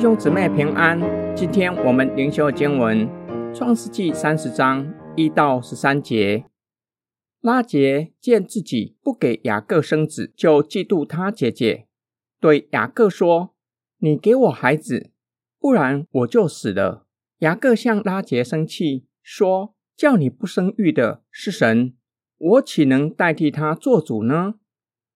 兄姊妹平安。今天我们灵修经文《创世纪》三十章一到十三节。拉杰见自己不给雅各生子，就嫉妒他姐姐，对雅各说：“你给我孩子，不然我就死了。”雅各向拉杰生气，说：“叫你不生育的是神，我岂能代替他做主呢？”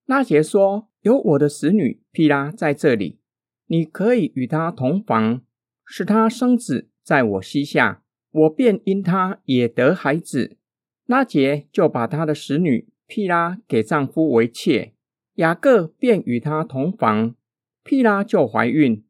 拉杰说：“有我的使女毗拉在这里。”你可以与他同房，使他生子在我膝下，我便因他也得孩子。拉杰就把他的使女毗拉给丈夫为妾，雅各便与他同房，毗拉就怀孕，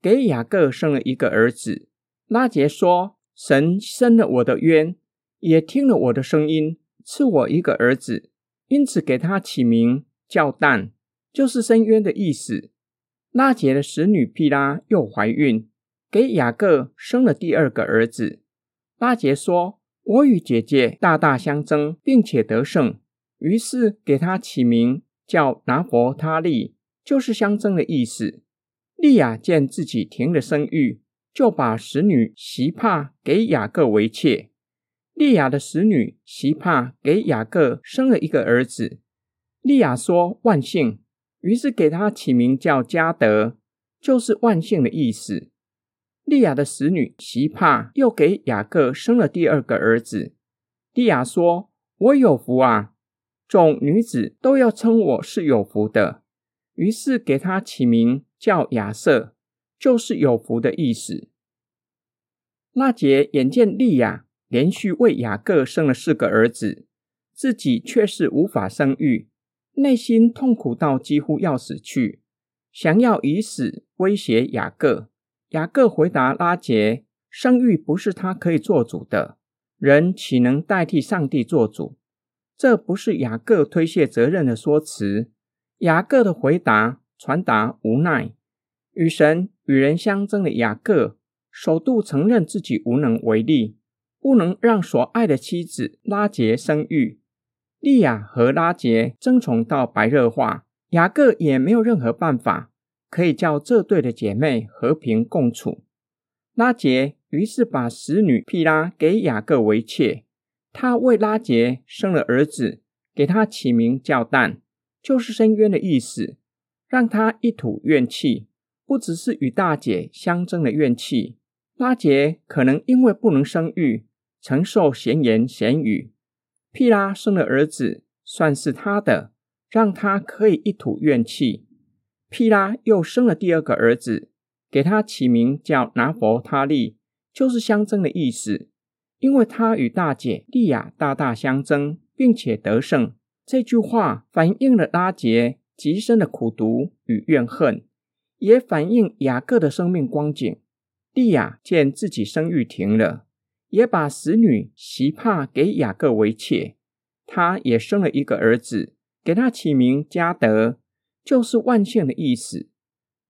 给雅各生了一个儿子。拉杰说：“神生了我的冤，也听了我的声音，赐我一个儿子，因此给他起名叫但，就是深渊的意思。”拉杰的使女毗拉又怀孕，给雅各生了第二个儿子。拉杰说：“我与姐姐大大相争，并且得胜，于是给他起名叫拿伯他利，就是相争的意思。”利亚见自己停了生育，就把使女席帕给雅各为妾。利亚的使女席帕给雅各生了一个儿子。利亚说：“万幸。”于是给他起名叫加德，就是万幸的意思。利亚的使女席帕又给雅各生了第二个儿子。利亚说：“我有福啊，众女子都要称我是有福的。”于是给他起名叫亚瑟，就是有福的意思。拉杰眼见利亚连续为雅各生了四个儿子，自己却是无法生育。内心痛苦到几乎要死去，想要以死威胁雅各。雅各回答拉杰：“生育不是他可以做主的，人岂能代替上帝做主？”这不是雅各推卸责任的说辞。雅各的回答传达无奈。与神与人相争的雅各，首度承认自己无能为力，不能让所爱的妻子拉杰生育。利亚和拉杰争宠到白热化，雅各也没有任何办法可以叫这对的姐妹和平共处。拉杰于是把使女毗拉给雅各为妾，他为拉杰生了儿子，给他起名叫蛋，就是深渊的意思，让他一吐怨气，不只是与大姐相争的怨气。拉杰可能因为不能生育，承受闲言闲语。毗拉生了儿子，算是他的，让他可以一吐怨气。毗拉又生了第二个儿子，给他起名叫拿佛他利，就是相争的意思。因为他与大姐利亚大大相争，并且得胜。这句话反映了拉杰极深的苦毒与怨恨，也反映雅各的生命光景。利亚见自己生育停了。也把使女席帕给雅各为妾，他也生了一个儿子，给他起名加德，就是万幸的意思。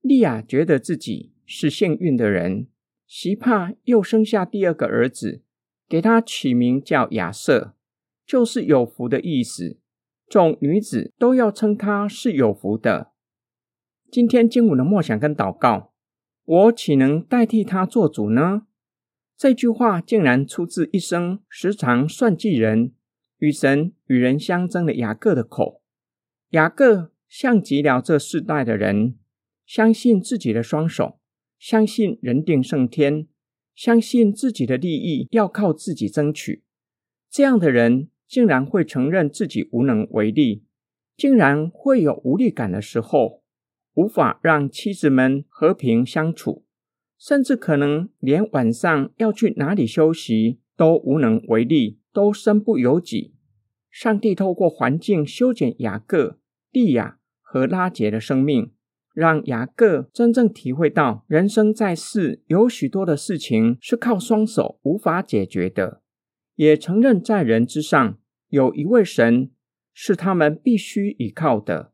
利亚觉得自己是幸运的人，席帕又生下第二个儿子，给他起名叫亚瑟，就是有福的意思。众女子都要称他是有福的。今天经文的默想跟祷告，我岂能代替他做主呢？这句话竟然出自一生时常算计人、与神与人相争的雅各的口。雅各像极了这世代的人，相信自己的双手，相信人定胜天，相信自己的利益要靠自己争取。这样的人竟然会承认自己无能为力，竟然会有无力感的时候，无法让妻子们和平相处。甚至可能连晚上要去哪里休息都无能为力，都身不由己。上帝透过环境修剪雅各、利亚和拉杰的生命，让雅各真正体会到人生在世有许多的事情是靠双手无法解决的，也承认在人之上有一位神是他们必须依靠的。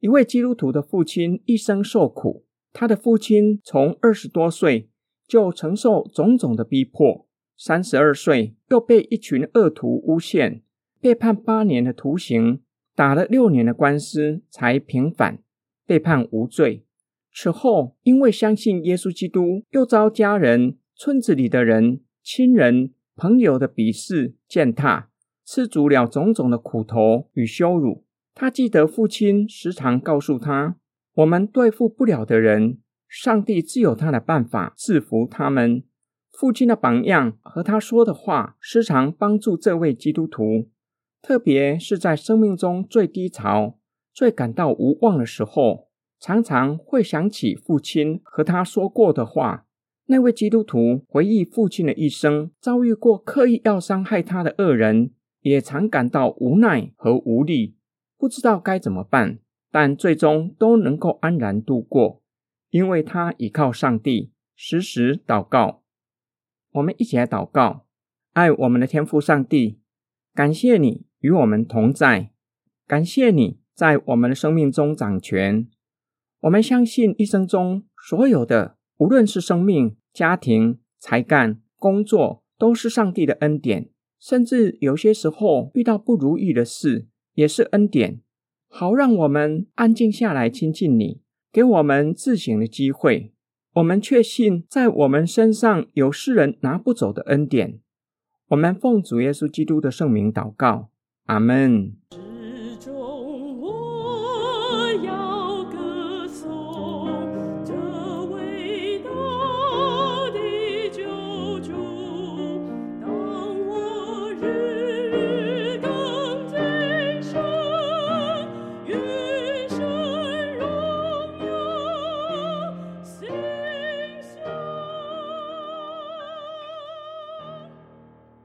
一位基督徒的父亲一生受苦。他的父亲从二十多岁就承受种种的逼迫，三十二岁又被一群恶徒诬陷，被判八年的徒刑，打了六年的官司才平反，被判无罪。此后，因为相信耶稣基督，又遭家人、村子里的人、亲人、朋友的鄙视、践踏，吃足了种种的苦头与羞辱。他记得父亲时常告诉他：“我们对付不了的人，上帝自有他的办法制服他们。”父亲的榜样和他说的话，时常帮助这位基督徒，特别是在生命中最低潮、最感到无望的时候，常常会想起父亲和他说过的话。那位基督徒回忆父亲的一生，遭遇过刻意要伤害他的恶人，也常感到无奈和无力，不知道该怎么办，但最终都能够安然度过，因为他倚靠上帝，时时祷告。我们一起来祷告，爱我们的天父上帝，感谢你与我们同在，感谢你在我们的生命中掌权。我们相信一生中所有的，无论是生命、家庭、才干、工作，都是上帝的恩典。甚至有些时候遇到不如意的事，也是恩典，好让我们安静下来亲近你，给我们自省的机会。我们确信，在我们身上有世人拿不走的恩典。我们奉主耶稣基督的圣名祷告，阿门。